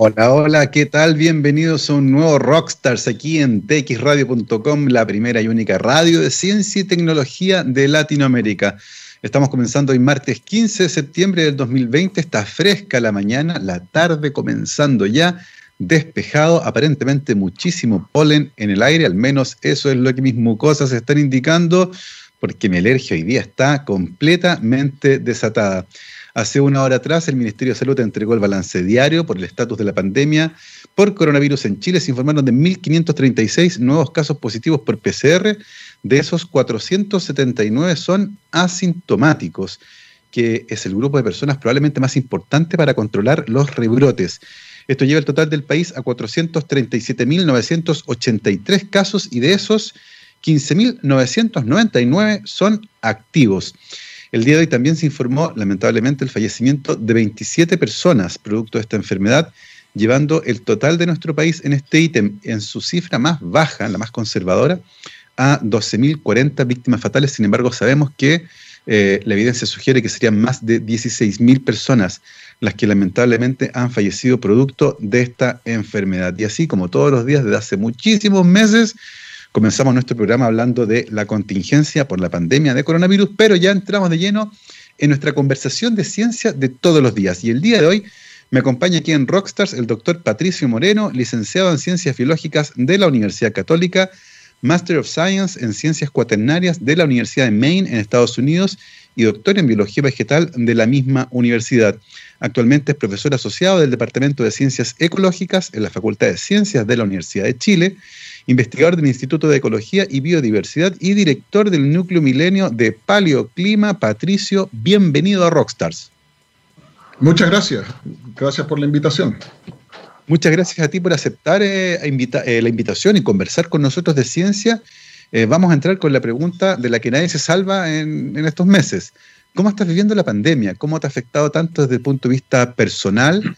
Hola, hola, ¿qué tal? Bienvenidos a un nuevo Rockstars aquí en txradio.com, la primera y única radio de ciencia y tecnología de Latinoamérica. Estamos comenzando hoy martes 15 de septiembre del 2020, está fresca la mañana, la tarde comenzando ya, despejado, aparentemente muchísimo polen en el aire, al menos eso es lo que mis mucosas están indicando, porque mi alergia hoy día está completamente desatada. Hace una hora atrás, el Ministerio de Salud entregó el balance diario por el estatus de la pandemia por coronavirus en Chile. Se informaron de 1.536 nuevos casos positivos por PCR. De esos, 479 son asintomáticos, que es el grupo de personas probablemente más importante para controlar los rebrotes. Esto lleva el total del país a 437.983 casos y de esos, 15.999 son activos. El día de hoy también se informó, lamentablemente, el fallecimiento de 27 personas producto de esta enfermedad, llevando el total de nuestro país en este ítem, en su cifra más baja, la más conservadora, a 12.040 víctimas fatales. Sin embargo, sabemos que eh, la evidencia sugiere que serían más de 16.000 personas las que lamentablemente han fallecido producto de esta enfermedad. Y así como todos los días desde hace muchísimos meses, Comenzamos nuestro programa hablando de la contingencia por la pandemia de coronavirus, pero ya entramos de lleno en nuestra conversación de ciencia de todos los días. Y el día de hoy me acompaña aquí en Rockstars el doctor Patricio Moreno, licenciado en Ciencias Biológicas de la Universidad Católica, Master of Science en Ciencias Cuaternarias de la Universidad de Maine en Estados Unidos y doctor en Biología Vegetal de la misma universidad. Actualmente es profesor asociado del Departamento de Ciencias Ecológicas en la Facultad de Ciencias de la Universidad de Chile investigador del Instituto de Ecología y Biodiversidad y director del Núcleo Milenio de Paleoclima. Patricio, bienvenido a Rockstars. Muchas gracias. Gracias por la invitación. Muchas gracias a ti por aceptar eh, eh, la invitación y conversar con nosotros de ciencia. Eh, vamos a entrar con la pregunta de la que nadie se salva en, en, estos meses. ¿Cómo estás viviendo la pandemia? ¿Cómo te ha afectado tanto desde el punto de vista personal,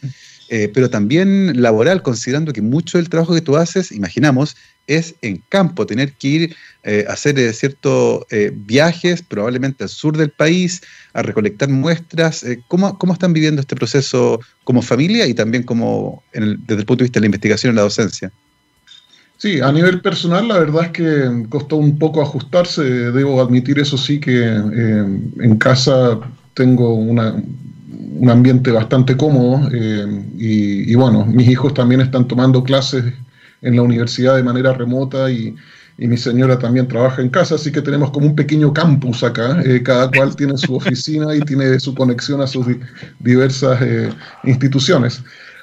pero también laboral, considerando que mucho del trabajo que tú haces, imaginamos, es en campo, tener que ir eh, a hacer eh, ciertos eh, viajes, probablemente al sur del país, a recolectar muestras. ¿cómo, ¿cómo, están viviendo este proceso como familia y también como desde el punto de vista de la investigación y la docencia? Sí, a nivel personal la verdad es que costó un poco ajustarse, debo admitir eso sí que en casa tengo un ambiente bastante cómodo y, bueno, mis hijos también están tomando clases en la universidad de manera remota y, mi señora también trabaja en casa, así que tenemos como un pequeño campus acá, eh, cada cual tiene su oficina y tiene su conexión a sus diversas eh, instituciones.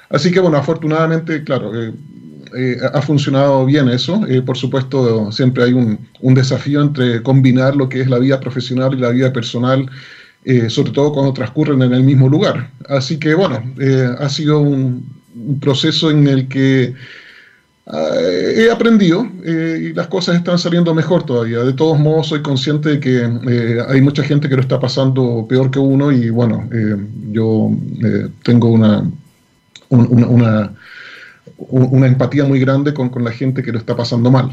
Así que bueno, afortunadamente, claro, eh, ha funcionado bien eso. por supuesto, siempre hay un, desafío entre combinar lo que es la vida profesional y la vida personal, sobre todo cuando transcurren en el mismo lugar. Así que bueno, ha sido un proceso en el que eh, he aprendido eh, y las cosas están saliendo mejor todavía. De todos modos, soy consciente de que eh, hay mucha gente que lo está pasando peor que uno y bueno, yo tengo una, una, una, empatía muy grande con, con, la gente que lo está pasando mal.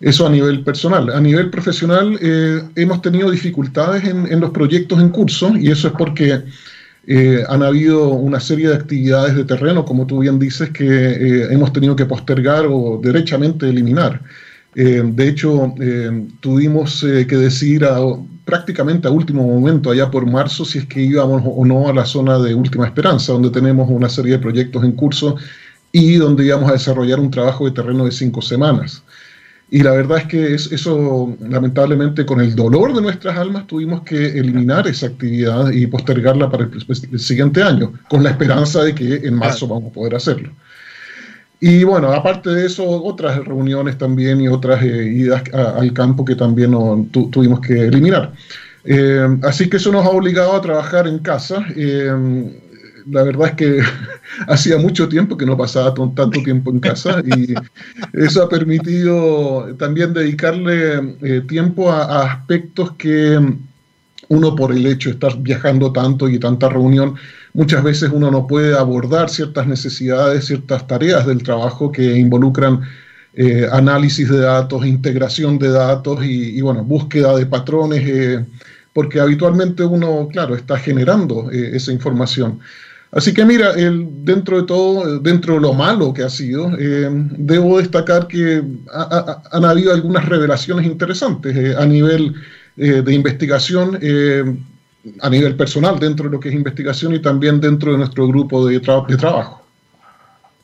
eso a nivel personal. A nivel profesional, hemos tenido dificultades en, en los proyectos en curso y eso es porque eh, han habido una serie de actividades de terreno, como tú bien dices, que eh, hemos tenido que postergar o derechamente eliminar. Eh, de hecho, tuvimos que decidir prácticamente a último momento, allá por marzo, si es que íbamos o no a la zona de última esperanza, donde tenemos una serie de proyectos en curso y donde íbamos a desarrollar un trabajo de terreno de cinco semanas. Y la verdad es que eso, lamentablemente, con el dolor de nuestras almas, tuvimos que eliminar esa actividad y postergarla para el, siguiente año, con la esperanza de que en marzo vamos a poder hacerlo. Y bueno, aparte de eso, otras reuniones también y otras eh, idas al campo que también tuvimos que eliminar. Eh, así que eso nos ha obligado a trabajar en casa. Eh, la verdad es que hacía mucho tiempo que no pasaba tanto tiempo en casa y eso ha permitido también dedicarle eh, tiempo a, aspectos que uno por el hecho de estar viajando tanto y tanta reunión, muchas veces uno no puede abordar ciertas necesidades, ciertas tareas del trabajo que involucran eh, análisis de datos, integración de datos y, bueno, búsqueda de patrones, eh, porque habitualmente uno, claro, está generando esa información. Así que mira, el, dentro de todo, dentro de lo malo que ha sido, eh, debo destacar que han habido algunas revelaciones interesantes eh, a nivel eh, de investigación, a nivel personal dentro de lo que es investigación y también dentro de nuestro grupo de, de trabajo.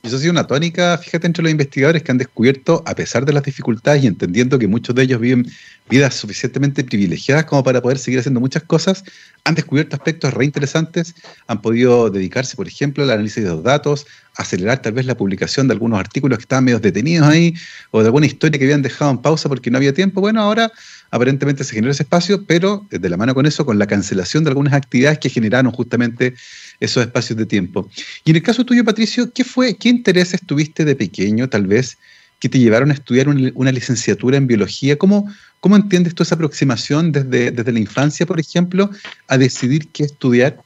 Eso ha sido una tónica, fíjate, entre los investigadores que han descubierto, a pesar de las dificultades y entendiendo que muchos de ellos viven vidas suficientemente privilegiadas como para poder seguir haciendo muchas cosas, han descubierto aspectos reinteresantes, han podido dedicarse, por ejemplo, al análisis de los datos, acelerar tal vez la publicación de algunos artículos que estaban medio detenidos ahí, o de alguna historia que habían dejado en pausa porque no había tiempo. Bueno, ahora aparentemente se genera ese espacio, pero de la mano con eso, con la cancelación de algunas actividades que generaron justamente esos espacios de tiempo. Y en el caso tuyo, Patricio, ¿qué fue, qué intereses tuviste de pequeño, tal vez, que te llevaron a estudiar una, licenciatura en biología? ¿Cómo, ¿Cómo entiendes tú esa aproximación desde, desde la infancia, por ejemplo, a decidir qué estudiar?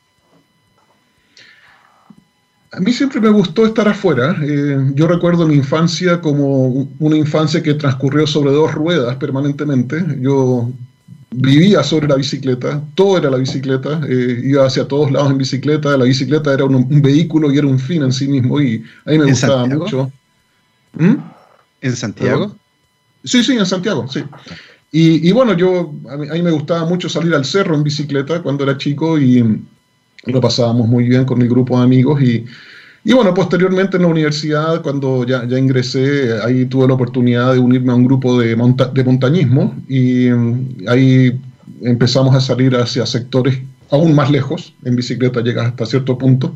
A mí siempre me gustó estar afuera. Eh, yo recuerdo mi infancia como una infancia que transcurrió sobre dos ruedas permanentemente. Yo vivía sobre la bicicleta, todo era la bicicleta, eh, iba hacia todos lados en bicicleta, la bicicleta era un, vehículo y era un fin en sí mismo y a mí me gustaba mucho. ¿Mm? ¿En Santiago? Sí, sí, en Santiago, sí. Y, bueno, yo a mí, me gustaba mucho salir al cerro en bicicleta cuando era chico y lo pasábamos muy bien con mi grupo de amigos y y bueno, posteriormente en la universidad, cuando ya, ya ingresé, ahí tuve la oportunidad de unirme a un grupo de, de montañismo y mm, ahí empezamos a salir hacia sectores aún más lejos, en bicicleta llegas hasta cierto punto.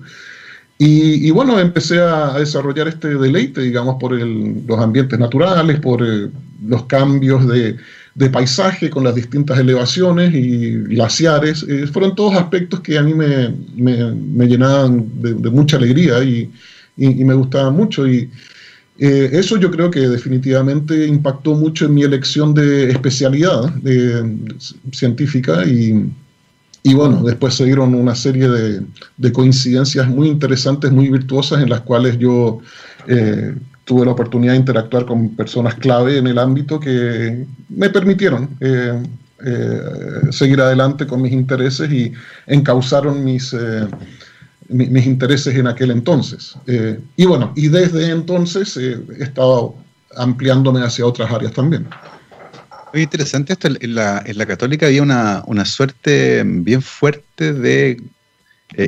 Y, y bueno, empecé a, desarrollar este deleite, digamos, por el, los ambientes naturales, por eh, los cambios de, de paisaje con las distintas elevaciones y glaciares. Eh, fueron todos aspectos que a mí me, me, llenaban de, mucha alegría y, y, me gustaban mucho. Y eh, eso yo creo que definitivamente impactó mucho en mi elección de especialidad científica y, y, bueno, después se dieron una serie de, de, coincidencias muy interesantes, muy virtuosas en las cuales yo... Eh, tuve la oportunidad de interactuar con personas clave en el ámbito que me permitieron eh, eh, seguir adelante con mis intereses y encauzaron mis, eh, mis intereses en aquel entonces. y bueno, y desde entonces he estado ampliándome hacia otras áreas también. Muy interesante esto. En la, en la católica había una, una suerte bien fuerte de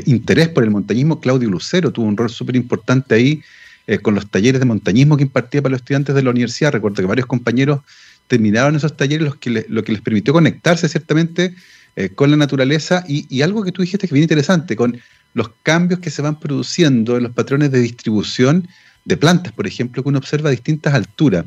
interés por el montañismo. Claudio Lucero tuvo un rol súper importante ahí eh, con los talleres de montañismo que impartía para los estudiantes de la universidad. Recuerdo que varios compañeros terminaron esos talleres, los que lo que les permitió conectarse ciertamente eh, con la naturaleza y, algo que tú dijiste que es bien interesante, con los cambios que se van produciendo en los patrones de distribución de plantas, por ejemplo, que uno observa a distintas alturas.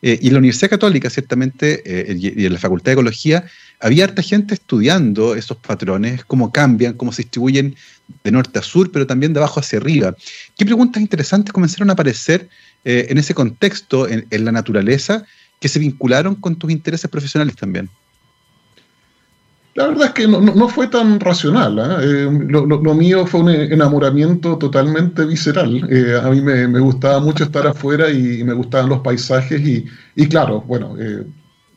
Eh, y en la Universidad Católica, ciertamente, y en la Facultad de Ecología, había harta gente estudiando esos patrones, cómo cambian, cómo se distribuyen de norte a sur, pero también de abajo hacia arriba. ¿Qué preguntas interesantes comenzaron a aparecer eh, en ese contexto, en, la naturaleza, que se vincularon con tus intereses profesionales también? La verdad es que no, fue tan racional. ¿ah? Eh, lo, mío fue un enamoramiento totalmente visceral. Eh, a mí me, gustaba mucho estar afuera y, me gustaban los paisajes y, y claro, bueno,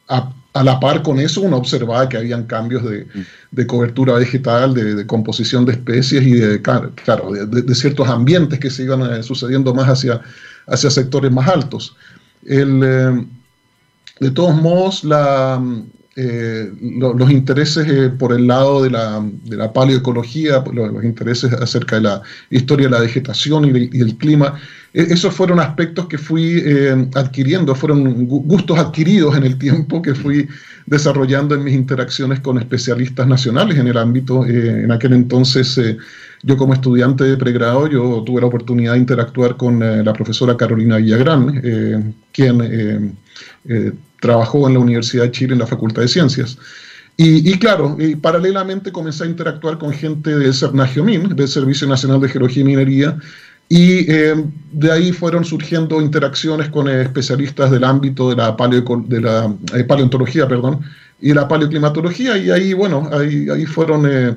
a, a la par con eso uno observaba que habían cambios de, mm. cobertura vegetal, de, composición de especies y de, claro, de, ciertos ambientes que se iban eh, sucediendo más hacia, hacia sectores más altos. Eh, de todos modos, la, eh, los intereses por el lado de la, de paleoecología, los, intereses acerca de la historia de la vegetación y, y el clima, e-, esos fueron aspectos que fui eh, adquiriendo, fueron gustos adquiridos en el tiempo que fui desarrollando en mis interacciones con especialistas nacionales en el ámbito. Eh, en aquel entonces, eh, yo como estudiante de pregrado, yo tuve la oportunidad de interactuar con la profesora Carolina Villagrán, quien trabajó en la Universidad de Chile en la Facultad de Ciencias. Y, claro, y paralelamente comencé a interactuar con gente del CERNAGIOMIN, del Servicio Nacional de Geología y Minería, y eh, de ahí fueron surgiendo interacciones con especialistas del ámbito de la, de la eh, paleontología perdón, y la paleoclimatología, y ahí, bueno, ahí, ahí fueron eh,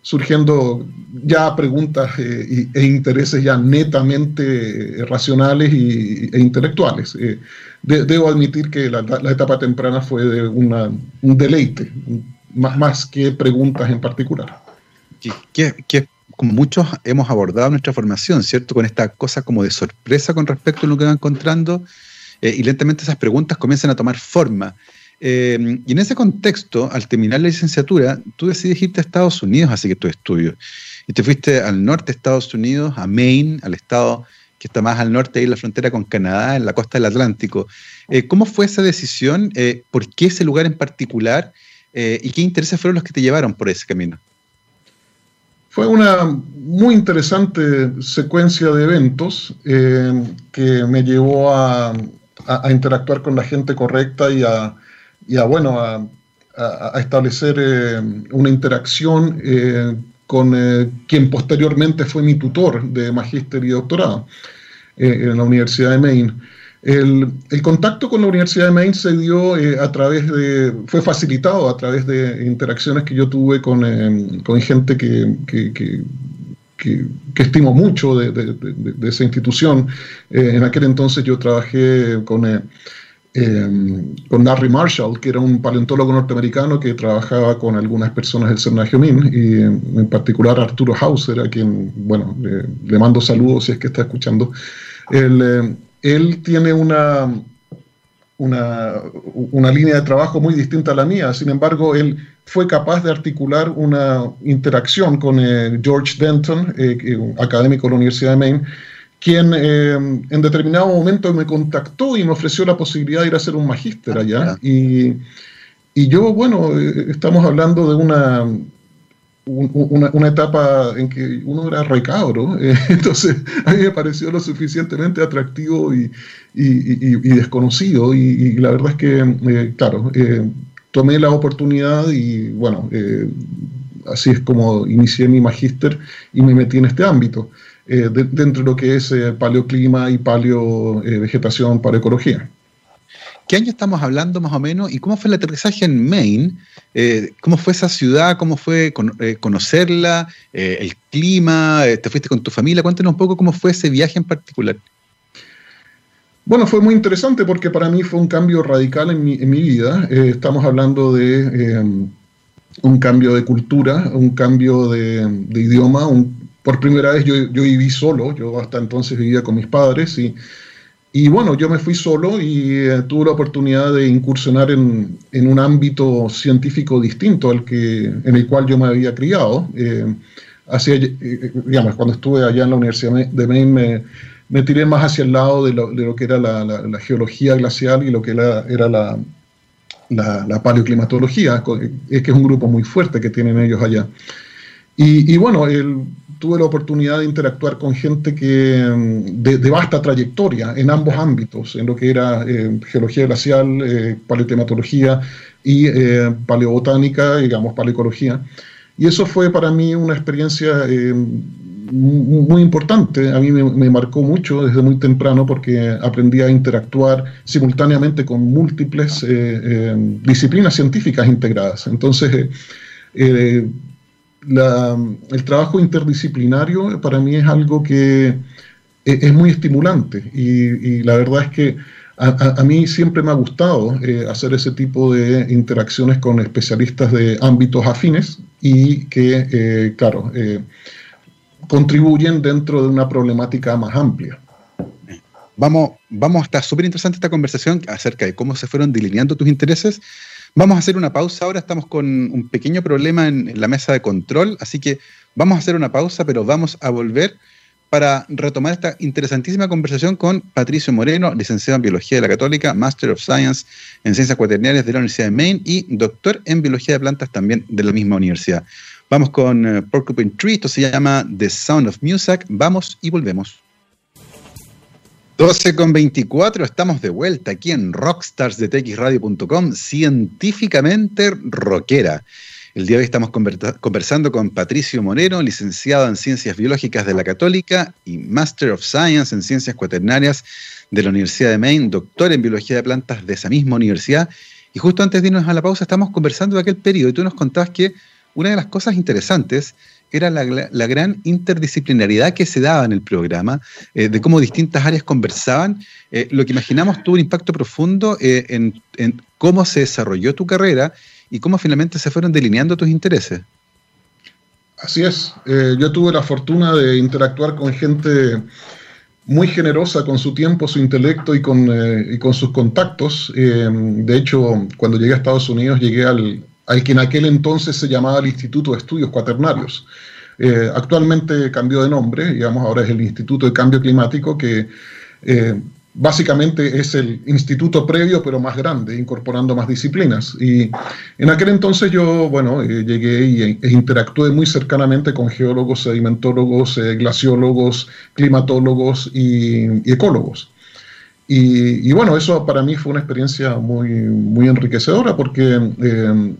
surgiendo ya preguntas e intereses ya netamente racionales y, e intelectuales. Debo admitir que la, etapa temprana fue de un deleite, más, que preguntas en particular. ¿Qué, qué como muchos hemos abordado nuestra formación, ¿cierto? Con esta cosa como de sorpresa con respecto a lo que va encontrando eh, y lentamente esas preguntas comienzan a tomar forma. Eh, y en ese contexto, al terminar la licenciatura, tú decidiste irte a Estados Unidos a seguir tus estudios. Y te fuiste al norte de Estados Unidos, a Maine, al estado que está más al norte, ahí en la frontera con Canadá, en la costa del Atlántico. Eh, ¿Cómo fue esa decisión? Eh, ¿Por qué ese lugar en particular? Eh, ¿Y qué intereses fueron los que te llevaron por ese camino? Fue una muy interesante secuencia de eventos que me llevó a, interactuar con la gente correcta y a, bueno, a, establecer una interacción con eh, quien posteriormente fue mi tutor de magíster y doctorado eh, en la Universidad de Maine. El, contacto con la Universidad de Maine se dio eh, a través de, fue facilitado a través de interacciones que yo tuve con, gente que, que, estimo mucho de, esa institución. en aquel entonces yo trabajé con Em, con Larry Marshall, que era un paleontólogo norteamericano que trabajaba con algunas personas del CERN Min, y en particular Arturo Hauser, a quien, bueno, le, mando saludos si es que está escuchando. Él, eh, él tiene una, una, una, línea de trabajo muy distinta a la mía, sin embargo, él fue capaz de articular una interacción con eh, George Denton, eh, académico de la Universidad de Maine, quien eh, en determinado momento me contactó y me ofreció la posibilidad de ir a hacer un magíster allá. Y, y, yo, bueno, eh, estamos hablando de una, una, etapa en que uno era recabro, eh, entonces a mí me pareció lo suficientemente atractivo y, y, y desconocido. Y, la verdad es que, claro, tomé la oportunidad y bueno, así es como inicié mi magíster y me metí en este ámbito. Eh, dentro de lo que es eh, paleoclima y paleovegetación, eh, paleoecología. ¿Qué año estamos hablando más o menos? ¿Y cómo fue el aterrizaje en Maine? ¿Cómo fue esa ciudad? ¿Cómo fue conocerla? ¿El clima? ¿Te fuiste con tu familia? Cuéntanos un poco cómo fue ese viaje en particular. Bueno, fue muy interesante porque para mí fue un cambio radical en mi, vida. estamos hablando de un cambio de cultura, un cambio de, de idioma, un, por primera vez yo, yo, viví solo, yo hasta entonces vivía con mis padres y, y bueno, yo me fui solo y eh, tuve la oportunidad de incursionar en, en, un ámbito científico distinto al que, en el cual yo me había criado. Eh, hacia, eh, digamos, cuando estuve allá en la Universidad de Maine me, me tiré más hacia el lado de lo, de lo que era la, la, geología glacial y lo que era, era la, la, paleoclimatología, que es un grupo muy fuerte que tienen ellos allá. Y, y bueno, el, tuve la oportunidad de interactuar con gente que, mm, de, vasta trayectoria en ambos ámbitos, en lo que era eh, geología glacial, eh, paleoclimatología y eh, paleobotánica, digamos, paleoecología. Y eso fue para mí una experiencia muy importante. A mí me, marcó mucho desde muy temprano porque aprendí a interactuar simultáneamente con múltiples disciplinas científicas integradas. Entonces, el trabajo interdisciplinario para mí es algo que e, es, muy estimulante y, la verdad es que a, mí siempre me ha gustado eh, hacer ese tipo de interacciones con especialistas de ámbitos afines y que, eh, claro, eh, contribuyen dentro de una problemática más amplia. Vamos, vamos, está súper interesante esta conversación acerca de cómo se fueron delineando tus intereses Vamos a hacer una pausa ahora, estamos con un pequeño problema en, la mesa de control, así que vamos a hacer una pausa, pero vamos a volver para retomar esta interesantísima conversación con Patricio Moreno, licenciado en Biología de la Católica, Master of Science en Ciencias Cuaternarias de la Universidad de Maine y doctor en Biología de Plantas también de la misma universidad. Vamos con uh, Porcupine Tree, esto se llama The Sound of Music. Vamos y volvemos. 12 con 24, estamos de vuelta aquí en rockstarsdetxradio.com, científicamente rockera. El día de hoy estamos conversando con Patricio Moreno, licenciado en Ciencias Biológicas de la Católica y Master of Science en Ciencias Cuaternarias de la Universidad de Maine, doctor en Biología de Plantas de esa misma universidad. Y justo antes de irnos a la pausa, estamos conversando de aquel periodo y tú nos contabas que una de las cosas interesantes era la, gran interdisciplinariedad que se daba en el programa, eh, de cómo distintas áreas conversaban. Eh, lo que imaginamos tuvo un impacto profundo eh, en, cómo se desarrolló tu carrera y cómo finalmente se fueron delineando tus intereses. Así es. Yo tuve la fortuna de interactuar con gente muy generosa con su tiempo, su intelecto y con, eh, con sus contactos. De hecho, cuando llegué a Estados Unidos, llegué al, al, que en aquel entonces se llamaba el Instituto de Estudios Cuaternarios. actualmente cambió de nombre, digamos, ahora es el Instituto de Cambio Climático, que básicamente es el instituto previo, pero más grande, incorporando más disciplinas. Y en aquel entonces yo, bueno, eh, llegué y, e interactué muy cercanamente con geólogos, sedimentólogos, eh, glaciólogos, climatólogos y, ecólogos. Y, y, bueno, eso para mí fue una experiencia muy, muy enriquecedora porque eh,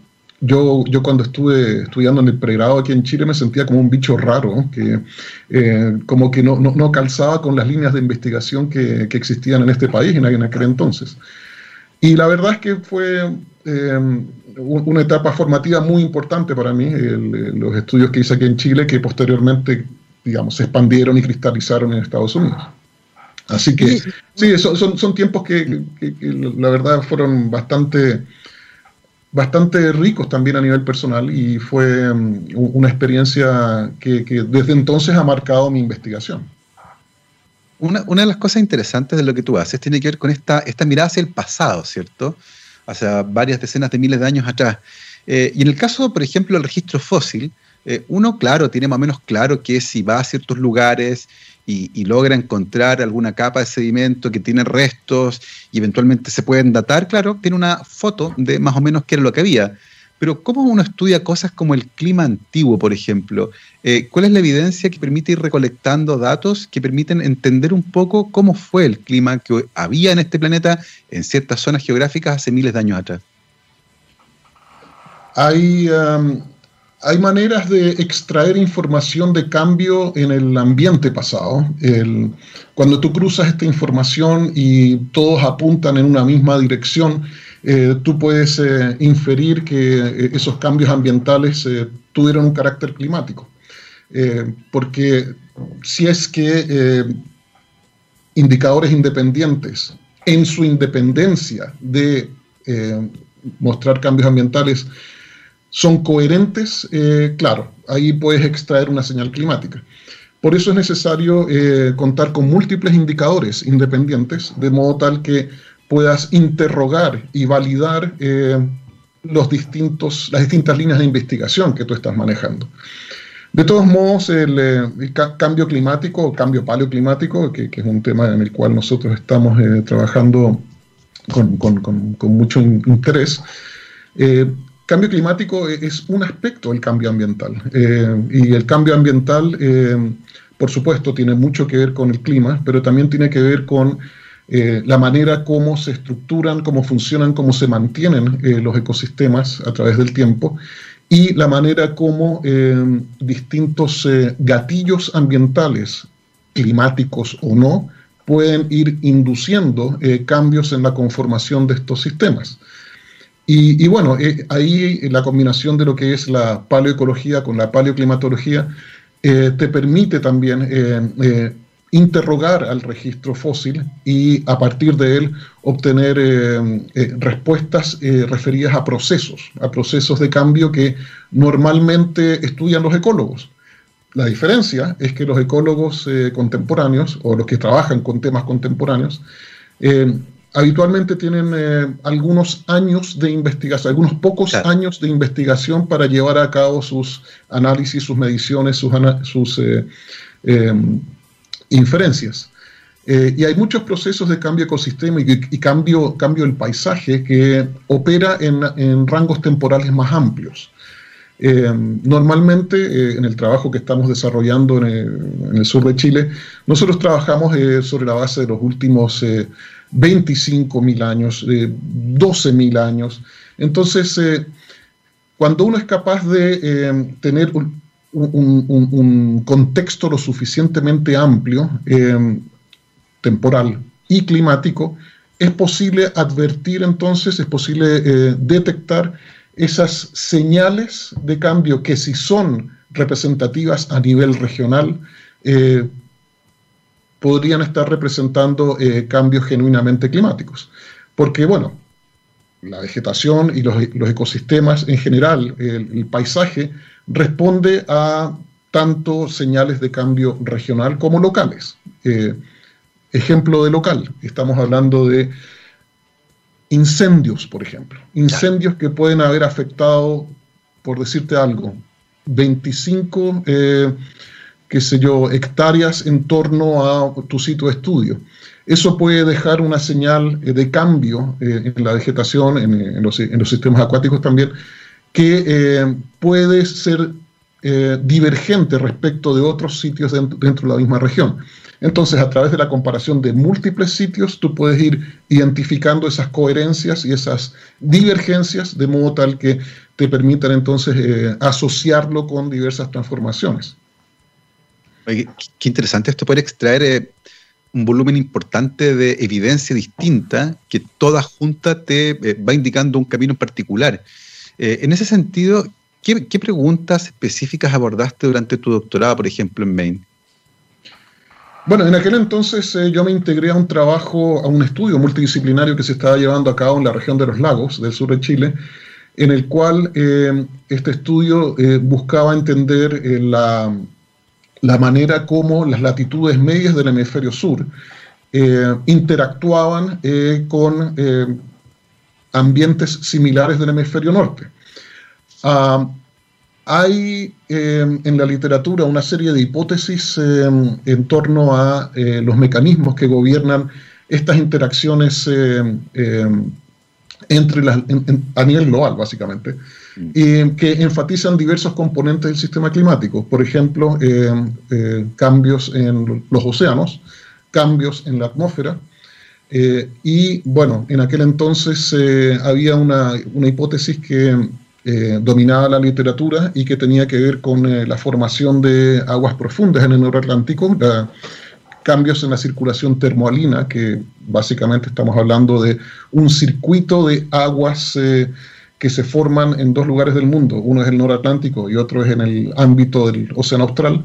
yo, yo cuando estuve estudiando en el pregrado aquí en Chile me sentía como un bicho raro, que eh, como que no, no, calzaba con las líneas de investigación que, que existían en este país en, en, aquel entonces. Y la verdad es que fue eh, una etapa formativa muy importante para mí, los estudios que hice aquí en Chile, que posteriormente, digamos, se expandieron y cristalizaron en Estados Unidos. Así que sí, son, son, son tiempos que, que, que, la verdad fueron bastante bastante ricos también a nivel personal y fue mm, una experiencia que, desde entonces ha marcado mi investigación. Una, una, de las cosas interesantes de lo que tú haces tiene que ver con esta, esta mirada hacia el pasado, ¿cierto? Hacia varias decenas de miles de años atrás. Eh, y en el caso, por ejemplo, del registro fósil, eh, uno, claro, tiene más o menos claro que si va a ciertos lugares y, logra encontrar alguna capa de sedimento que tiene restos y eventualmente se pueden datar, claro, tiene una foto de más o menos qué era lo que había. Pero ¿cómo uno estudia cosas como el clima antiguo, por ejemplo? Eh, ¿Cuál es la evidencia que permite ir recolectando datos que permiten entender un poco cómo fue el clima que había en este planeta en ciertas zonas geográficas hace miles de años atrás? Hay, um, hay maneras de extraer información de cambio en el ambiente pasado. cuando tú cruzas esta información y todos apuntan en una misma dirección, eh, tú puedes eh, inferir que eh, esos cambios ambientales tuvieron un carácter climático. porque si es que indicadores independientes, en su independencia de mostrar cambios ambientales, son coherentes, eh, claro, ahí puedes extraer una señal climática. Por eso es necesario eh, contar con múltiples indicadores independientes, de modo tal que puedas interrogar y validar eh, los distintos, las distintas líneas de investigación que tú estás manejando. De todos modos, el, cambio climático cambio paleoclimático, que, es un tema en el cual nosotros estamos trabajando con, mucho interés, cambio climático e-, es un aspecto del cambio ambiental. Eh, y el cambio ambiental, eh, por supuesto, tiene mucho que ver con el clima, pero también tiene que ver con eh, la manera como se estructuran, cómo funcionan, cómo se mantienen los ecosistemas a través del tiempo y la manera como distintos gatillos ambientales, climáticos o no, pueden ir induciendo cambios en la conformación de estos sistemas. Y, bueno, eh, ahí la combinación de lo que es la paleoecología con la paleoclimatología eh, te permite también eh, interrogar al registro fósil y a partir de él obtener respuestas referidas a procesos, a procesos de cambio que normalmente estudian los ecólogos. La diferencia es que los ecólogos contemporáneos o los que trabajan con temas contemporáneos habitualmente tienen eh, algunos años de investigación, algunos pocos años de investigación para llevar a cabo sus análisis, sus mediciones, sus, sus eh, em, inferencias. Eh, y hay muchos procesos de cambio ecosistémico y, y cambio, cambio del paisaje que opera en, rangos temporales más amplios. Em, normalmente, en el trabajo que estamos desarrollando en el, sur de Chile, nosotros trabajamos sobre la base de los últimos 25 mil años, eh, 12 mil años. Entonces, eh, cuando uno es capaz de eh, tener un, contexto lo suficientemente amplio, eh, temporal y climático, es posible advertir entonces, es posible detectar esas señales de cambio que si son representativas a nivel regional, podrían estar representando eh, cambios genuinamente climáticos. Porque, bueno, la vegetación y los, ecosistemas en general, el, paisaje, responde a tanto señales de cambio regional como locales. Eh, ejemplo de local, estamos hablando de incendios, por ejemplo. Incendios que pueden haber afectado, por decirte algo, 25, eh, qué sé yo, hectáreas en torno a tu sitio de estudio. Eso puede dejar una señal eh, de cambio eh, en la vegetación, en, los, sistemas acuáticos también, que eh, puede ser divergente respecto de otros sitios dentro, de la misma región. Entonces, a través de la comparación de múltiples sitios, tú puedes ir identificando esas coherencias y esas divergencias de modo tal que te permitan entonces asociarlo con diversas transformaciones. qué interesante esto poder extraer un volumen importante de evidencia distinta que toda junta te eh, va indicando un camino en particular. Eh, en ese sentido, ¿qué, preguntas específicas abordaste durante tu doctorado, por ejemplo, en Maine? Bueno, en aquel entonces eh, yo me integré a un trabajo, a un estudio multidisciplinario que se estaba llevando a cabo en la región de los lagos del sur de Chile, en el cual este estudio buscaba entender la la manera como las latitudes medias del hemisferio sur eh, interactuaban eh, con eh, ambientes similares del hemisferio norte. Ah, hay en la literatura una serie de hipótesis en torno a los mecanismos que gobiernan estas interacciones entre las, a nivel global, básicamente y que enfatizan diversos componentes del sistema climático, por ejemplo, eh, eh, cambios en los océanos, cambios en la atmósfera, eh, y bueno, en aquel entonces había una, una, hipótesis que dominaba la literatura y que tenía que ver con la formación de aguas profundas en el Atlántico, cambios en la circulación termoalina, que básicamente estamos hablando de un circuito de aguas que se forman en dos lugares del mundo, uno es el noratlántico y otro es en el ámbito del Océano Austral,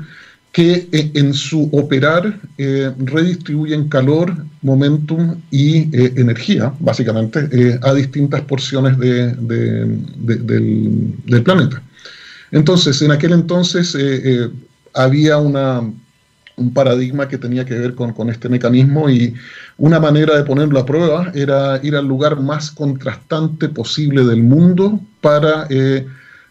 que eh, en su operar eh, redistribuyen calor, momentum y eh, energía, básicamente, a distintas porciones del, planeta. Entonces, en aquel entonces había un paradigma que tenía que ver con, con, este mecanismo y una manera de ponerlo a prueba era ir al lugar más contrastante posible del mundo para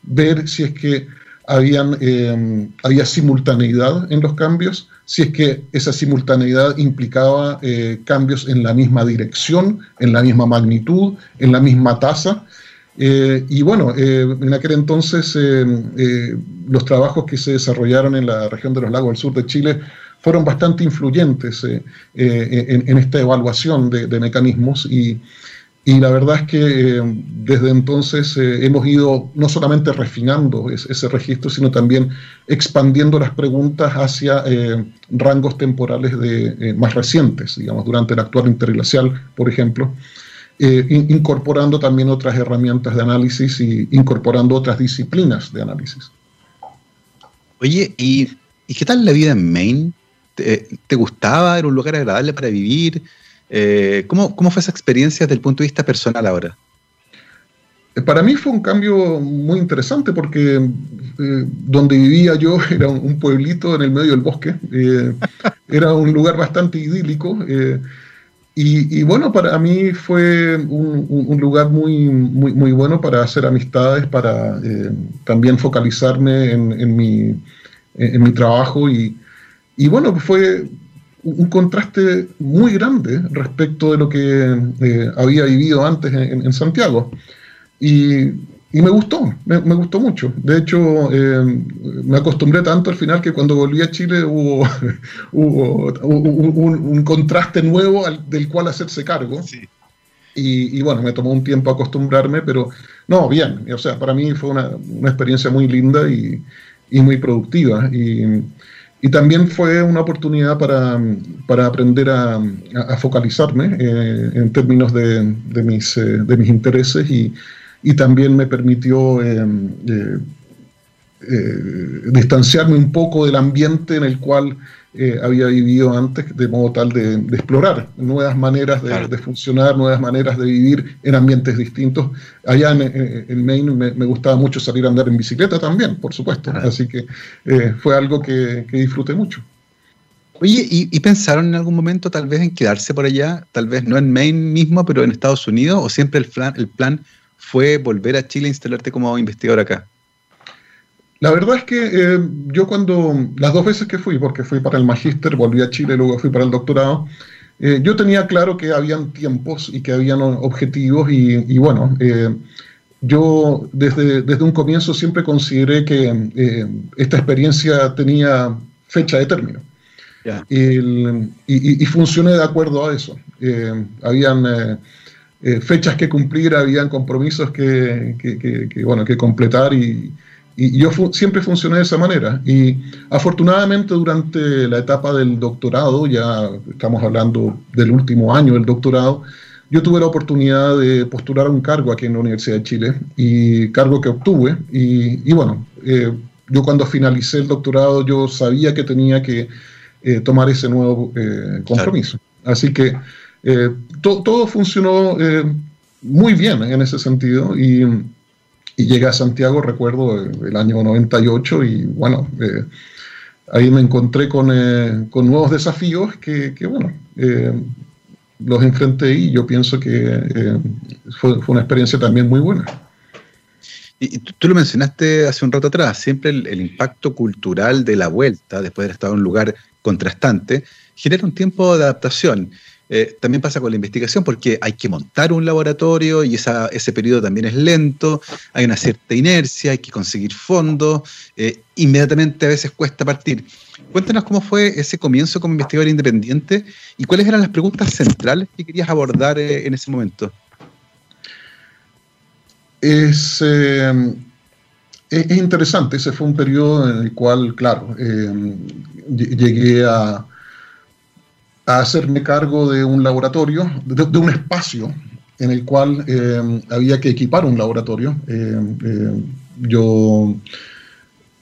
ver si es que habían, eh, había simultaneidad en los cambios, si es que esa simultaneidad implicaba eh, cambios en la misma dirección, en la misma magnitud, en la misma tasa. y bueno, en aquel entonces los trabajos que se desarrollaron en la región de los lagos del sur de Chile fueron bastante influyentes eh, eh, en, esta evaluación de, mecanismos y, la verdad es que eh, desde entonces hemos ido no solamente refinando ese registro, sino también expandiendo las preguntas hacia rangos temporales más recientes, digamos, durante el actual interglacial, por ejemplo. incorporando también otras herramientas de análisis y incorporando otras disciplinas de análisis. Oye, ¿y, ¿y qué tal la vida en Maine? ¿Te, gustaba? ¿Era un lugar agradable para vivir? Eh, ¿cómo, fue esa experiencia desde el punto de vista personal ahora? Eh, para mí fue un cambio muy interesante porque eh, donde vivía yo era un, pueblito en el medio del bosque, era un lugar bastante idílico y, bueno, para mí fue un, lugar muy, muy, muy, bueno para hacer amistades, para también focalizarme en, mi, en mi trabajo y, y bueno, fue un contraste muy grande respecto de lo que eh, había vivido antes en, Santiago. Y, me gustó, me, gustó mucho. De hecho, eh, me acostumbré tanto al final que cuando volví a Chile hubo, un, contraste nuevo del cual hacerse cargo. Y, bueno, me tomó un tiempo acostumbrarme, pero no, bien. O sea, para mí fue una, experiencia muy linda y, y muy productiva. Y, y también fue una oportunidad para, para aprender a, focalizarme eh, en términos de, mis, eh, de mis intereses y, y también me permitió eh, distanciarme un poco del ambiente en el cual eh, había vivido antes, de modo tal de, explorar nuevas maneras de, funcionar, nuevas maneras de vivir en ambientes distintos. Allá en, Maine me, gustaba mucho salir a andar en bicicleta también, por supuesto, así que eh, fue algo que, disfruté mucho. Oye, ¿y, pensaron en algún momento tal vez en quedarse por allá? Tal vez no en Maine mismo, pero en Estados Unidos, o siempre el plan, el plan fue volver a Chile e instalarte como investigador acá? La verdad es que eh, yo cuando, las dos veces que fui, porque fui para el magíster, volví a Chile, luego fui para el doctorado, eh, yo tenía claro que habían tiempos y que habían objetivos y, bueno, eh, yo desde, desde un comienzo siempre consideré que esta experiencia tenía fecha de término. y, y, funcioné de acuerdo a eso. habían fechas que cumplir, habían compromisos que, que, bueno, que completar y, y yo siempre funcioné de esa manera. Y afortunadamente durante la etapa del doctorado, ya estamos hablando del último año del doctorado, yo tuve la oportunidad de postular un cargo aquí en la Universidad de Chile, y cargo que obtuve. Y, bueno, eh, yo cuando finalicé el doctorado, yo sabía que tenía que eh, tomar ese nuevo eh, compromiso. Así que todo funcionó muy bien en ese sentido. Y y llegué a Santiago, recuerdo, el año 98 y bueno, eh, ahí me encontré con, eh, con nuevos desafíos que, que bueno, eh, los enfrenté y yo pienso que fue, fue, una experiencia también muy buena. Y, tú, lo mencionaste hace un rato atrás, siempre el, el, impacto cultural de la vuelta, después de haber estado en un lugar contrastante, genera un tiempo de adaptación. Eh, también pasa con la investigación porque hay que montar un laboratorio y ese periodo también es lento, hay una cierta inercia, hay que conseguir fondos, eh, inmediatamente a veces cuesta partir. Cuéntanos cómo fue ese comienzo como investigador independiente y cuáles eran las preguntas centrales que querías abordar eh, en ese momento. Es, es, interesante, ese fue un periodo en el cual, claro, llegué a a hacerme cargo de un laboratorio, de, un espacio en el cual eh, había que equipar un laboratorio. Eh, eh, yo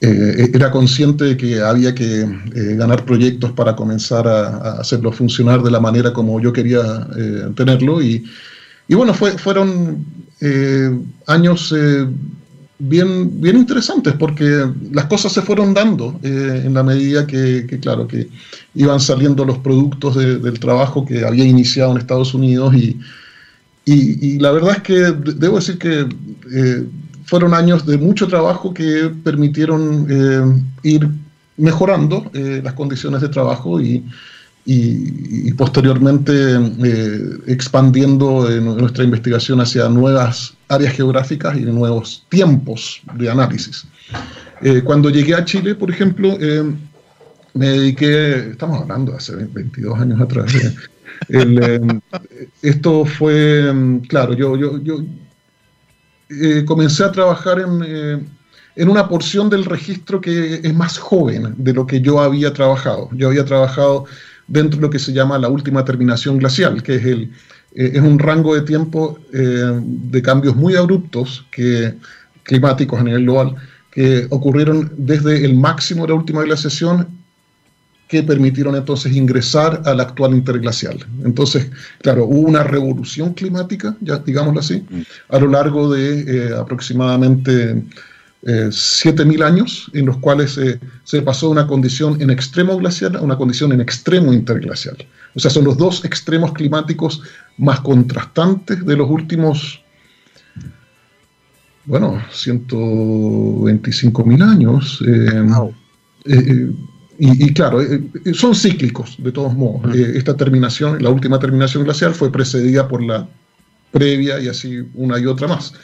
era consciente de que había que ganar proyectos para comenzar a, hacerlo funcionar de la manera como yo quería tenerlo. Y, bueno, fue, fueron años bien, bien interesantes porque las cosas se fueron dando eh, en la medida que, claro, que iban saliendo los productos del trabajo que había iniciado en Estados Unidos y, y, la verdad es que debo decir que eh, fueron años de mucho trabajo que permitieron eh, ir mejorando las condiciones de trabajo y, y, posteriormente eh, expandiendo nuestra investigación hacia nuevas áreas geográficas y nuevos tiempos de análisis. Eh, cuando llegué a Chile, por ejemplo, eh, me dediqué, estamos hablando hace 22 años atrás, esto fue, claro, yo, yo, yo comencé a trabajar en, en una porción del registro que es más joven de lo que yo había trabajado. Yo había trabajado dentro de lo que se llama la última terminación glacial, que es, el, eh, es un rango de tiempo eh, de cambios muy abruptos que, climáticos a nivel global que ocurrieron desde el máximo de la última glaciación que permitieron entonces ingresar al actual interglacial. Entonces, claro, hubo una revolución climática, ya digámoslo así, mm. a lo largo de eh, aproximadamente 7.000 eh, años en los cuales se pasó de una condición en extremo glacial a una condición en extremo interglacial. O sea, son los dos extremos climáticos más contrastantes de los últimos, bueno, 125.000 años. Eh, eh, y, claro, son cíclicos de todos modos. esta terminación, la última terminación glacial fue precedida por la previa y así una y otra más.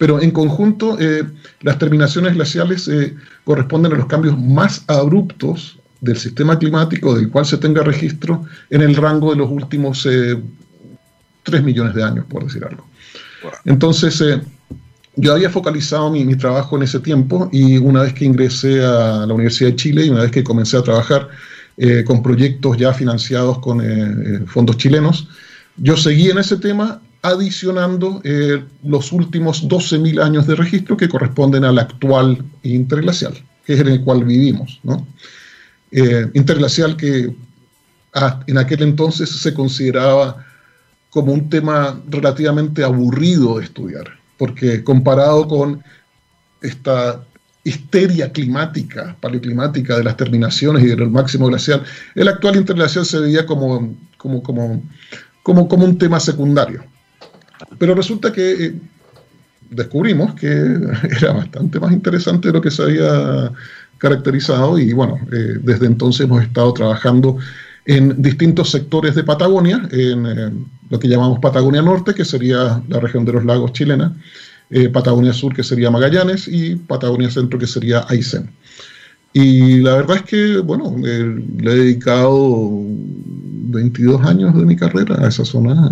Pero en conjunto, eh, las terminaciones glaciales eh, corresponden a los cambios más abruptos del sistema climático del cual se tenga registro en el rango de los últimos eh, 3 millones de años, por decir algo. Entonces, eh, yo había focalizado mi, trabajo en ese tiempo y una vez que ingresé a la Universidad de Chile y una vez que comencé a trabajar con proyectos ya financiados con fondos chilenos, yo seguí en ese tema adicionando eh, los últimos 12.000 años de registro que corresponden al actual interglacial, que es en el cual vivimos. interglacial que ah, en aquel entonces se consideraba como un tema relativamente aburrido de estudiar, porque comparado con esta histeria climática, paleoclimática de las terminaciones y del máximo glacial, el actual interglacial se veía como, como, como, como, como un tema secundario. Pero resulta que eh, descubrimos que era bastante más interesante lo que se había caracterizado y bueno, eh, desde entonces hemos estado trabajando en distintos sectores de Patagonia, en eh, lo que llamamos Patagonia Norte, que sería la región de los lagos chilena, Patagonia Sur, que sería Magallanes, y Patagonia Centro, que sería Aysén. Y la verdad es que, bueno, le he dedicado 22 años de mi carrera a esa zona,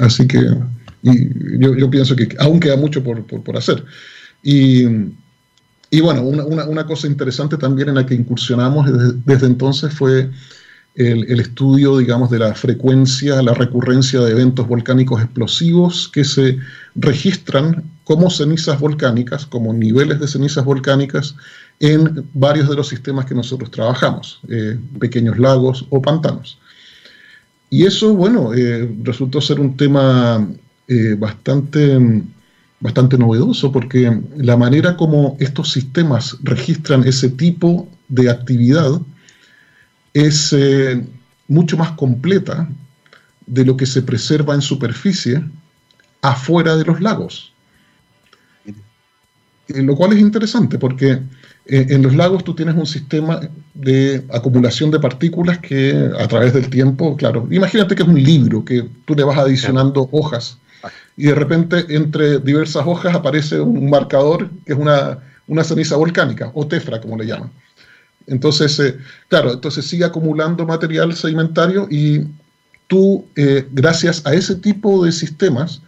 así que yo, pienso que aún queda mucho por, por, hacer. Y, y bueno, una, una, cosa interesante también en la que incursionamos desde, entonces fue el, estudio, digamos, de la frecuencia, la recurrencia de eventos volcánicos explosivos que se registran como cenizas volcánicas, como niveles de cenizas volcánicas en varios de los sistemas que nosotros trabajamos, eh, pequeños lagos o pantanos. Y eso, bueno, eh, resultó ser un tema eh, bastante, bastante novedoso porque la manera como estos sistemas registran ese tipo de actividad es eh, mucho más completa de lo que se preserva en superficie afuera de los lagos. Lo cual es interesante porque eh, en los lagos tú tienes un sistema de acumulación de partículas que a través del tiempo, claro, imagínate que es un libro que tú le vas adicionando hojas y de repente entre diversas hojas aparece un marcador que es una, una ceniza volcánica o tefra como le llaman. Entonces, eh, claro, entonces sigue acumulando material sedimentario y tú, eh, gracias a ese tipo de sistemas,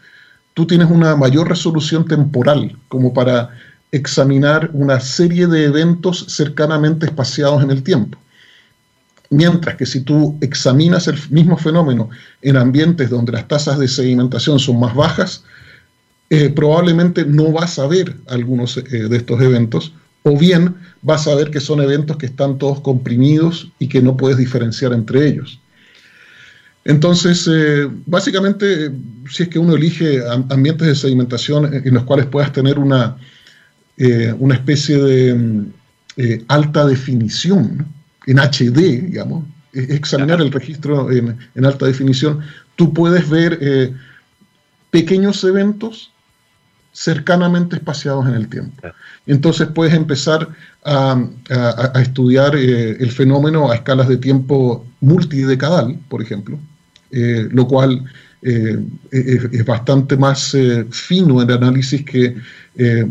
tú tienes una mayor resolución temporal como para examinar una serie de eventos cercanamente espaciados en el tiempo. Mientras que si tú examinas el mismo fenómeno en ambientes donde las tasas de sedimentación son más bajas, eh, probablemente no vas a ver algunos de estos eventos o bien vas a ver que son eventos que están todos comprimidos y que no puedes diferenciar entre ellos. Entonces, eh, básicamente, si es que uno elige ambientes de sedimentación en los cuales puedas tener una, eh, una especie de mm, eh, alta definición en HD, digamos, examinar el registro en, en, alta definición, tú puedes ver pequeños eventos cercanamente espaciados en el tiempo. Entonces puedes empezar a, estudiar eh, el fenómeno a escalas de tiempo multidecadal, por ejemplo, eh, lo cual eh, es, bastante más fino en análisis que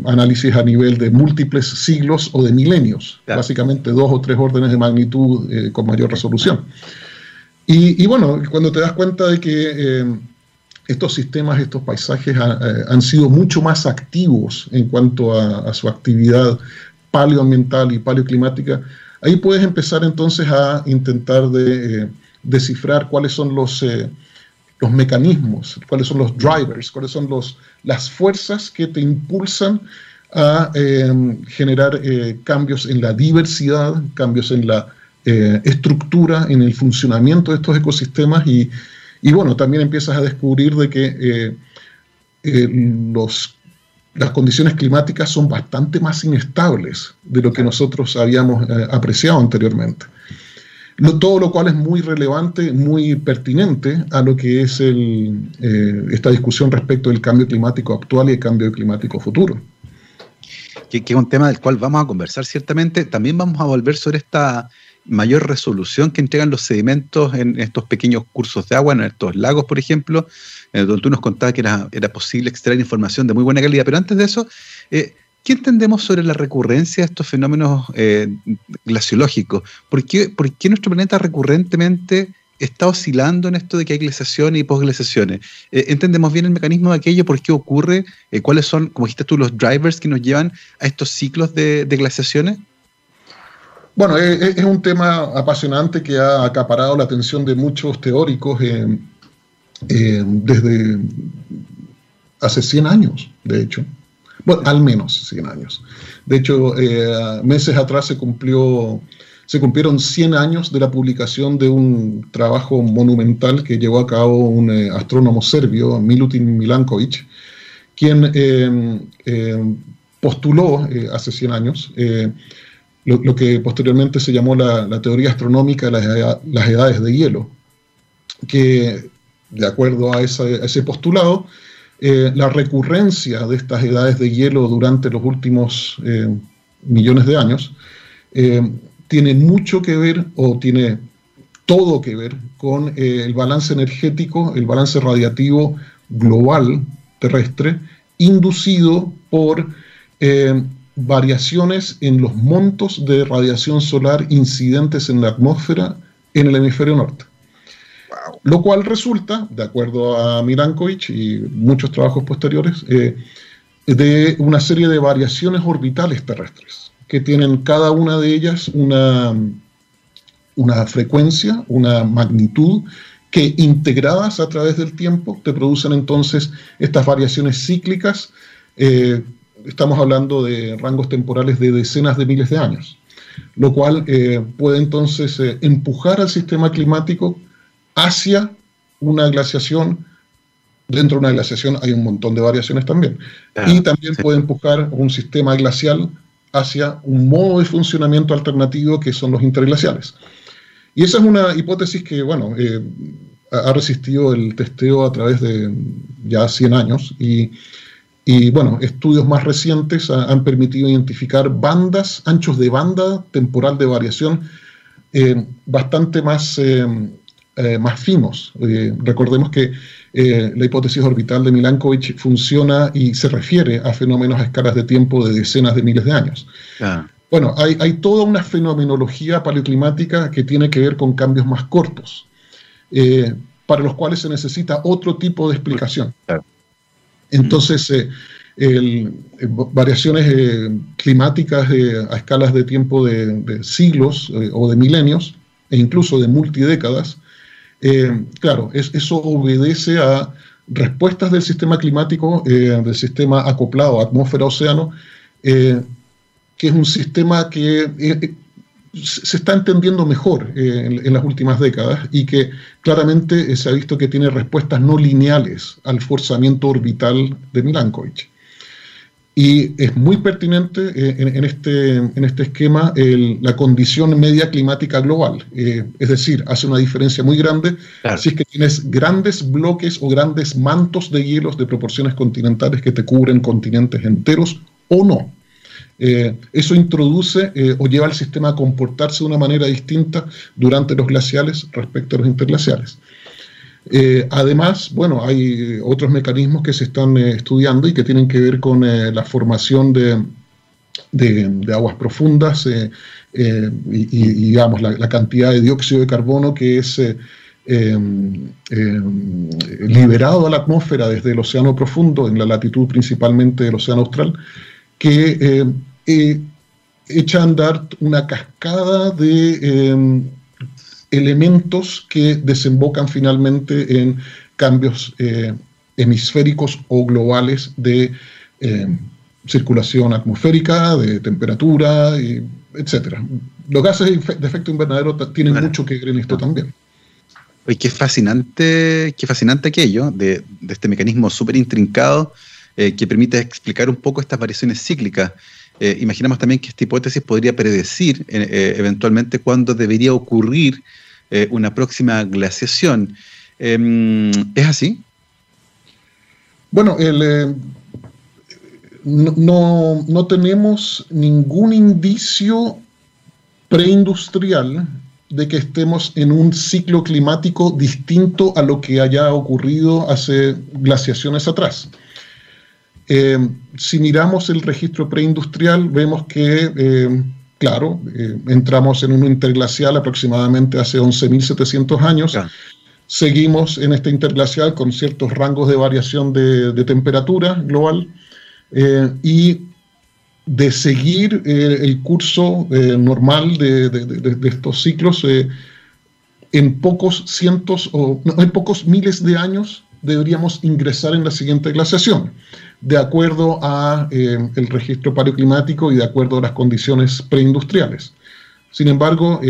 análisis a nivel de múltiples siglos o de milenios, básicamente dos o tres órdenes de magnitud con mayor resolución. Y, y, bueno, cuando te das cuenta de que estos sistemas, estos paisajes eh, han sido mucho más activos en cuanto a, su actividad paleoambiental y paleoclimática, ahí puedes empezar entonces a intentar de, eh, descifrar cuáles son los, eh, los mecanismos, cuáles son los drivers, cuáles son los, las fuerzas que te impulsan a generar cambios en la diversidad, cambios en la estructura, en el funcionamiento de estos ecosistemas y, y bueno, también empiezas a descubrir de que eh, eh, los, las condiciones climáticas son bastante más inestables de lo que nosotros habíamos eh, apreciado anteriormente. Todo lo cual es muy relevante, muy pertinente a lo que es el, esta discusión respecto del cambio climático actual y el cambio climático futuro. Que, que, es un tema del cual vamos a conversar ciertamente. También vamos a volver sobre esta mayor resolución que entregan los sedimentos en estos pequeños cursos de agua, en estos lagos, por ejemplo, eh, donde tú nos contabas que era, posible extraer información de muy buena calidad. Pero antes de eso, eh, ¿qué entendemos sobre la recurrencia de estos fenómenos eh, glaciológicos? ¿Por qué, ¿Por qué nuestro planeta recurrentemente está oscilando en esto de que hay glaciaciones y posglaciaciones. ¿Entendemos bien el mecanismo de aquello? ¿Por qué ocurre? ¿Cuáles son, como dijiste tú, los drivers que nos llevan a estos ciclos de, glaciaciones? Bueno, es, un tema apasionante que ha acaparado la atención de muchos teóricos desde hace 100 años, de hecho. Bueno, al menos 100 años. De hecho, eh, meses atrás se cumplió se cumplieron 100 años de la publicación de un trabajo monumental que llevó a cabo un eh, astrónomo serbio, Milutin Milankovic, quien eh, postuló hace 100 años lo, que posteriormente se llamó la, teoría astronómica de las, edades de hielo, que de acuerdo a, ese postulado, eh, la recurrencia de estas edades de hielo durante los últimos eh, millones de años eh, tiene mucho que ver o tiene todo que ver con el balance energético, el balance radiativo global terrestre, inducido por variaciones en los montos de radiación solar incidentes en la atmósfera en el hemisferio norte. Lo cual resulta, de acuerdo a Mirankovich y muchos trabajos posteriores, eh, de una serie de variaciones orbitales terrestres, que tienen cada una de ellas una, una frecuencia, una magnitud, que integradas a través del tiempo te producen entonces estas variaciones cíclicas. Eh, estamos hablando de rangos temporales de decenas de miles de años, lo cual eh, puede entonces empujar al sistema climático hacia una glaciación. Dentro de una glaciación hay un montón de variaciones también. y también puede empujar un sistema glacial hacia un modo de funcionamiento alternativo que son los interglaciales. Y esa es una hipótesis que, bueno, eh, ha resistido el testeo a través de ya 100 años y y bueno, estudios más recientes han permitido identificar bandas, anchos de banda temporal de variación eh, bastante más, eh, eh, más finos. recordemos que la hipótesis orbital de Milankovitch funciona y se refiere a fenómenos a escalas de tiempo de decenas de miles de años. Ah. Bueno, hay, hay, toda una fenomenología paleoclimática que tiene que ver con cambios más cortos, para los cuales se necesita otro tipo de explicación. Entonces, eh, eh, variaciones eh, climáticas a escalas de tiempo de, siglos o de milenios, e incluso de multidécadas, claro, eso obedece a respuestas del sistema climático, del sistema acoplado atmósfera-océano, que es un sistema que se está entendiendo mejor eh, en, las últimas décadas y que claramente eh, se ha visto que tiene respuestas no lineales al forzamiento orbital de Milankovitch. Y es muy pertinente eh, en, este, en este esquema la condición media climática global. es decir, hace una diferencia muy grande si es que tienes grandes bloques o grandes mantos de hielos de proporciones continentales que te cubren continentes enteros o no. Eh, eso introduce eh, o lleva al sistema a comportarse de una manera distinta durante los glaciales respecto a los interglaciales. Eh, además, bueno, hay otros mecanismos que se están estudiando y que tienen que ver con la formación de, aguas profundas y, digamos, la, cantidad de dióxido de carbono que es liberado a la atmósfera desde el océano profundo, en la latitud principalmente del océano austral, que eh, echa a andar una cascada de em, elementos que desembocan finalmente en cambios eh, hemisféricos o globales de em, circulación atmosférica, de temperatura, etc. Los gases de efecto invernadero tienen mucho que ver en esto también. Oye, qué fascinante, qué fascinante aquello de, este mecanismo súper intrincado eh, que permite explicar un poco estas variaciones cíclicas. Eh, imaginamos también que esta hipótesis podría predecir eh, eh, eventualmente cuándo debería ocurrir una próxima glaciación. Em, ¿Es así? Bueno, no, no, tenemos ningún indicio preindustrial de que estemos en un ciclo climático distinto a lo que haya ocurrido hace glaciaciones atrás. Eh, si miramos el registro preindustrial, vemos que, eh, claro, eh, entramos en un interglacial aproximadamente hace 11.700 años. Seguimos en este interglacial con ciertos rangos de variación de, temperatura global y de seguir el curso normal de, estos ciclos en pocos cientos o en pocos miles de años deberíamos ingresar en la siguiente glaciación de acuerdo a eh, el registro paleoclimático y de acuerdo a las condiciones preindustriales. Sin embargo,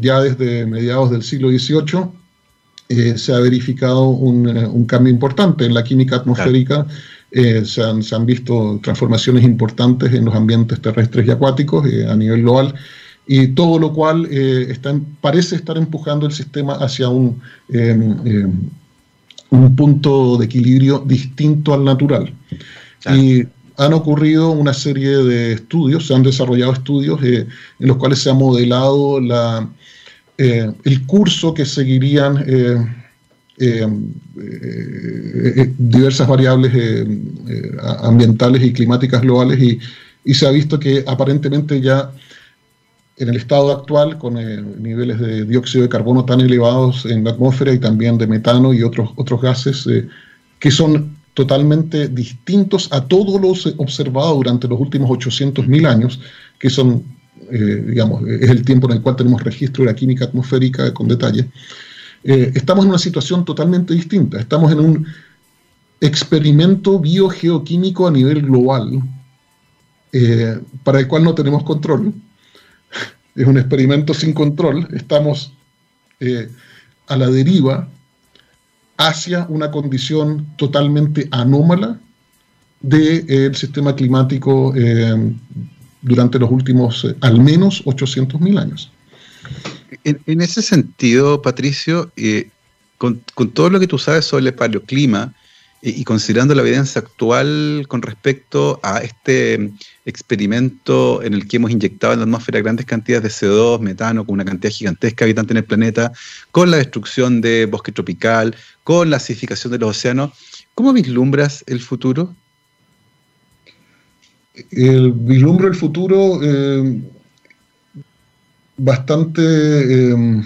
ya desde mediados del siglo XVIII se ha verificado un, cambio importante en la química atmosférica. Se han, se, han, visto transformaciones importantes en los ambientes terrestres y acuáticos a nivel global y todo lo cual eh, parece estar empujando el sistema hacia un, un punto de equilibrio distinto al natural. Y han ocurrido una serie de estudios, se han desarrollado estudios eh, en los cuales se ha modelado la, eh, el curso que seguirían em, diversas variables ambientales y climáticas globales y, y se ha visto que aparentemente ya en el estado actual, con eh, niveles de dióxido de carbono tan elevados en la atmósfera y también de metano y otros, otros gases eh, que son totalmente distintos a todos los observados durante los últimos 800.000 años, que son, eh, digamos, es el tiempo en el cual tenemos registro de la química atmosférica con detalle, estamos en una situación totalmente distinta. Estamos en un experimento biogeoquímico a nivel global, para el cual no tenemos control es un experimento sin control, estamos eh, a la deriva hacia una condición totalmente anómala del eh, sistema climático eh, durante los últimos al menos 800.000 años. En, ese sentido, Patricio, con, con, todo lo que tú sabes sobre el paleoclima, y, considerando la evidencia actual con respecto a este experimento en el que hemos inyectado en la atmósfera grandes cantidades de CO2, metano, con una cantidad gigantesca de habitantes en el planeta, con la destrucción de bosque tropical, con la acidificación de los océanos, ¿cómo vislumbras el futuro? El vislumbro el futuro eh, bastante eh,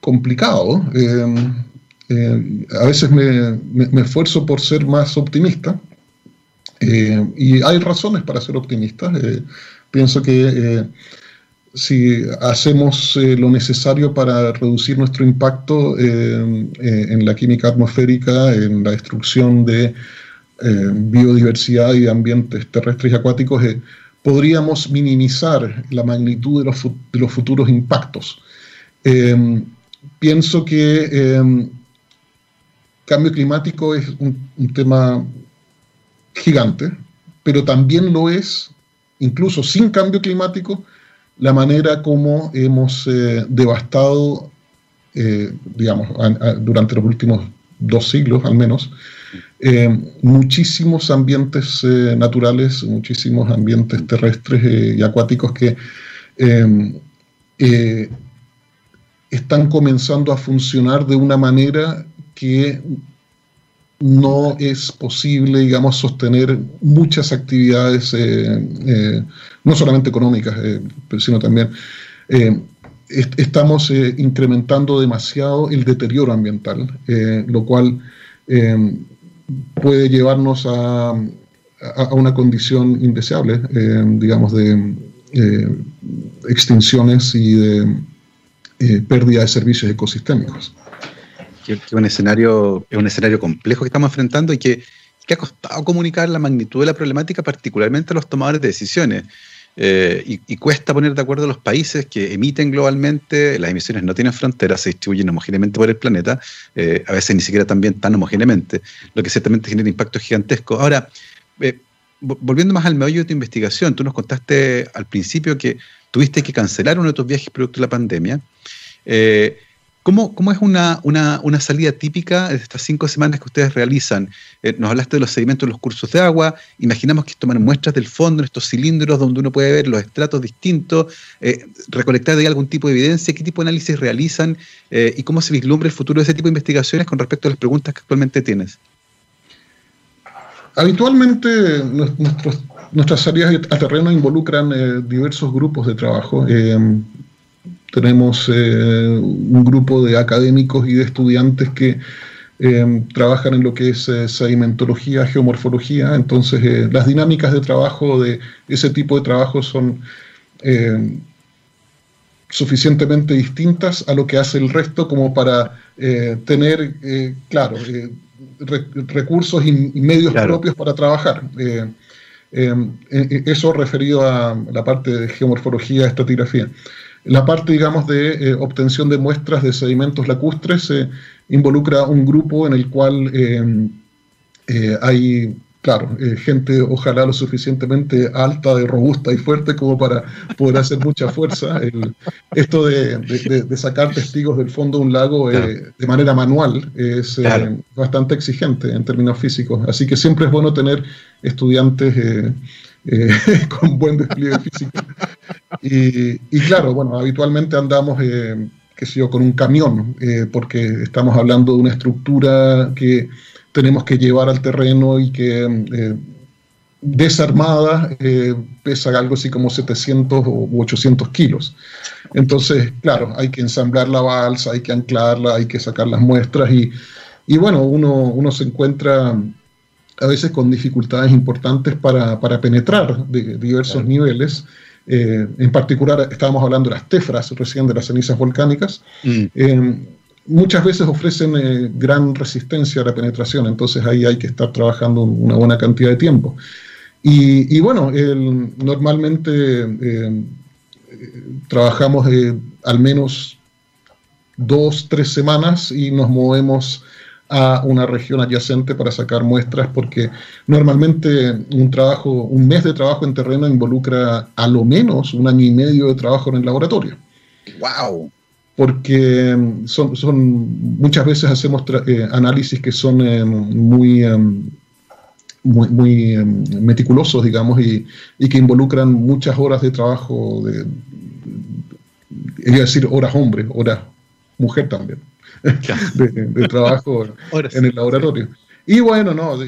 complicado. Eh, eh, a veces me, esfuerzo por ser más optimista eh, y hay razones para ser optimista. Eh, pienso que si hacemos lo necesario para reducir nuestro impacto en la química atmosférica, en la destrucción de biodiversidad y de ambientes terrestres y acuáticos, podríamos minimizar la magnitud de los, de los futuros impactos. pienso que cambio climático es un, tema gigante, pero también lo es, incluso sin cambio climático, la manera como hemos eh, devastado, eh, digamos, durante los últimos dos siglos al menos, eh, muchísimos ambientes naturales, muchísimos ambientes terrestres y acuáticos que están comenzando a funcionar de una manera que no es posible, digamos, sostener muchas actividades, eh, eh, no solamente económicas, eh, sino también estamos incrementando demasiado el deterioro ambiental, lo cual puede llevarnos a, a, una condición indeseable, digamos, de extinciones y de pérdida de servicios ecosistémicos que, un escenario, es un escenario complejo que estamos enfrentando y que, ha costado comunicar la magnitud de la problemática, particularmente a los tomadores de decisiones. Eh, y, cuesta poner de acuerdo a los países que emiten globalmente, las emisiones no tienen fronteras, se distribuyen homogéneamente por el planeta, eh, a veces ni siquiera también tan homogéneamente, lo que ciertamente genera impactos gigantescos. Ahora, eh, volviendo más al meollo de tu investigación, tú nos contaste al principio que tuviste que cancelar uno de tus viajes producto de la pandemia. ¿Cómo, es una, salida típica de estas cinco semanas que ustedes realizan? Eh, nos hablaste de los sedimentos de los cursos de agua, imaginamos que toman muestras del fondo en estos cilindros donde uno puede ver los estratos distintos, eh, recolectar de algún tipo de evidencia, qué tipo de análisis realizan eh, y cómo se vislumbra el futuro de ese tipo de investigaciones con respecto a las preguntas que actualmente tienes. Habitualmente nuestras salidas a terreno involucran diversos grupos de trabajo tenemos eh, un grupo de académicos y de estudiantes que eh, trabajan en lo que es eh, sedimentología, geomorfología, entonces las dinámicas de trabajo de ese tipo de trabajo son suficientemente distintas a lo que hace el resto como para tener, claro, recursos y, medios propios para trabajar. eso referido a la parte de geomorfología, estratigrafía. La parte, digamos, de obtención de muestras de sedimentos lacustres involucra un grupo en el cual hay claro, eh, gente ojalá lo suficientemente alta, y robusta y fuerte como para poder hacer mucha fuerza. esto de, sacar testigos del fondo de un lago eh, de manera manual es eh, bastante exigente en términos físicos. Así que siempre es bueno tener estudiantes con buen despliegue físico. Y, y, claro, bueno, habitualmente andamos qué sé yo, con un camión, porque estamos hablando de una estructura que tenemos que llevar al terreno y que eh, desarmada eh, pesa algo así como 700 u 800 kilos. Entonces, claro, hay que ensamblar la balsa, hay que anclarla, hay que sacar las muestras y, y bueno, uno, uno se encuentra a veces con dificultades importantes para, para penetrar de, diversos niveles. Eh, en particular, estábamos hablando de las tefras, recién de las cenizas volcánicas. Mm muchas veces ofrecen eh, gran resistencia a la penetración, entonces ahí hay que estar trabajando una buena cantidad de tiempo. Y, bueno, normalmente eh, trabajamos eh, al menos dos, tres semanas y nos movemos a una región adyacente para sacar muestras porque normalmente un trabajo, un mes de trabajo en terreno involucra a lo menos un año y medio de trabajo en el laboratorio. ¡Wow! porque mm, son, son muchas veces hacemos eh, análisis que son eh, muy, em, muy, muy em, meticulosos, digamos, y, y, que involucran muchas horas de trabajo, de, iba a decir horas hombre, horas mujer también, de, trabajo en el laboratorio. Y bueno, no,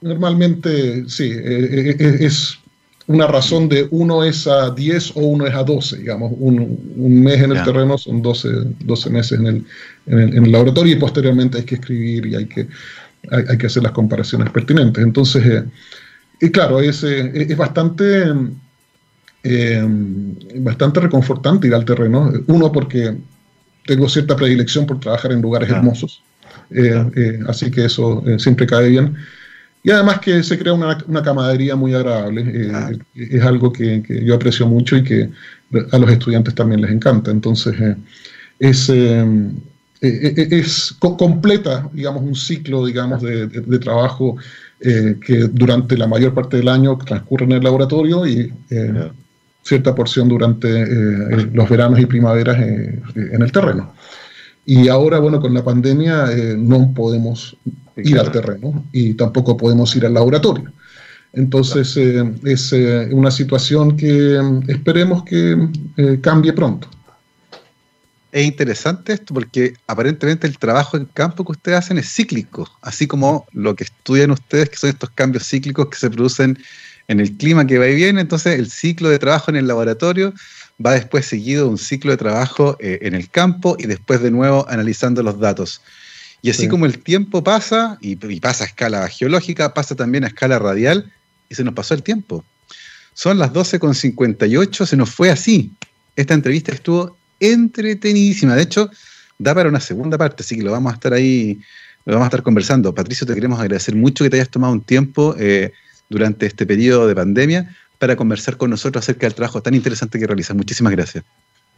normalmente sí, eh, es una razón de uno es a 10 o uno es a 12, digamos, un, mes en el terreno son 12, 12 meses en el, en el, laboratorio y posteriormente hay que escribir y hay que, hay, que hacer las comparaciones pertinentes. Entonces, eh, y claro, es, eh, es bastante, eh, bastante reconfortante ir al terreno, uno porque tengo cierta predilección por trabajar en lugares hermosos, así que eso siempre cae bien. Y además que se crea una, una camaradería muy agradable. Eh, es algo que, yo aprecio mucho y que a los estudiantes también les encanta. Entonces, eh, es, eh, es completa, digamos, un ciclo, digamos, de, trabajo que durante la mayor parte del año transcurre en el laboratorio y cierta porción durante los veranos y primaveras en el terreno. Y ahora, bueno, con la pandemia no podemos ir al terreno y tampoco podemos ir al laboratorio. Entonces eh, es eh, una situación que mm, esperemos que eh, cambie pronto. Es interesante esto porque aparentemente el trabajo en campo que ustedes hacen es cíclico, así como lo que estudian ustedes, que son estos cambios cíclicos que se producen en el clima que va y viene. Entonces el ciclo de trabajo en el laboratorio va después seguido de un ciclo de trabajo en el campo y después de nuevo analizando los datos. Y así como el tiempo pasa, y, pasa a escala geológica, pasa también a escala radial, y se nos pasó el tiempo. Son las 12.58, se nos fue así. Esta entrevista estuvo entretenidísima. De hecho, da para una segunda parte, así que lo vamos a estar ahí, lo vamos a estar conversando. Patricio, te queremos agradecer mucho que te hayas tomado un tiempo eh, durante este periodo de pandemia para conversar con nosotros acerca del trabajo tan interesante que realizas. Muchísimas gracias.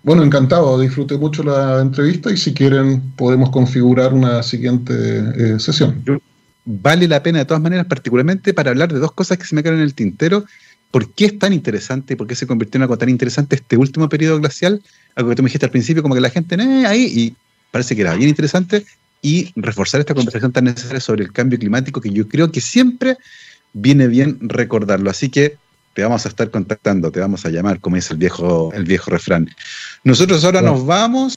Bueno, encantado, disfruté mucho la entrevista y si quieren podemos configurar una siguiente eh, sesión. Vale la pena de todas maneras, particularmente para hablar de dos cosas que se me quedaron en el tintero. ¿Por qué es tan interesante y por qué se convirtió en algo tan interesante este último periodo glacial? Algo que tú me dijiste al principio, como que la gente, eh, ahí, y parece que era bien interesante. Y reforzar esta conversación tan necesaria sobre el cambio climático que yo creo que siempre viene bien recordarlo. Así que te vamos a estar contactando, te vamos a llamar, como dice el viejo, el viejo refrán. Nosotros ahora nos vamos,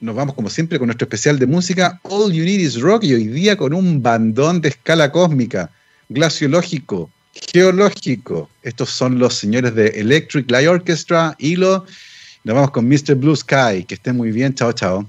nos vamos como siempre con nuestro especial de música, All You Need Is Rock, y hoy día con un bandón de escala cósmica, glaciológico, geológico. Estos son los señores de Electric Light Orchestra, Hilo. Nos vamos con Mr. Blue Sky. Que estén muy bien. Chao, chao.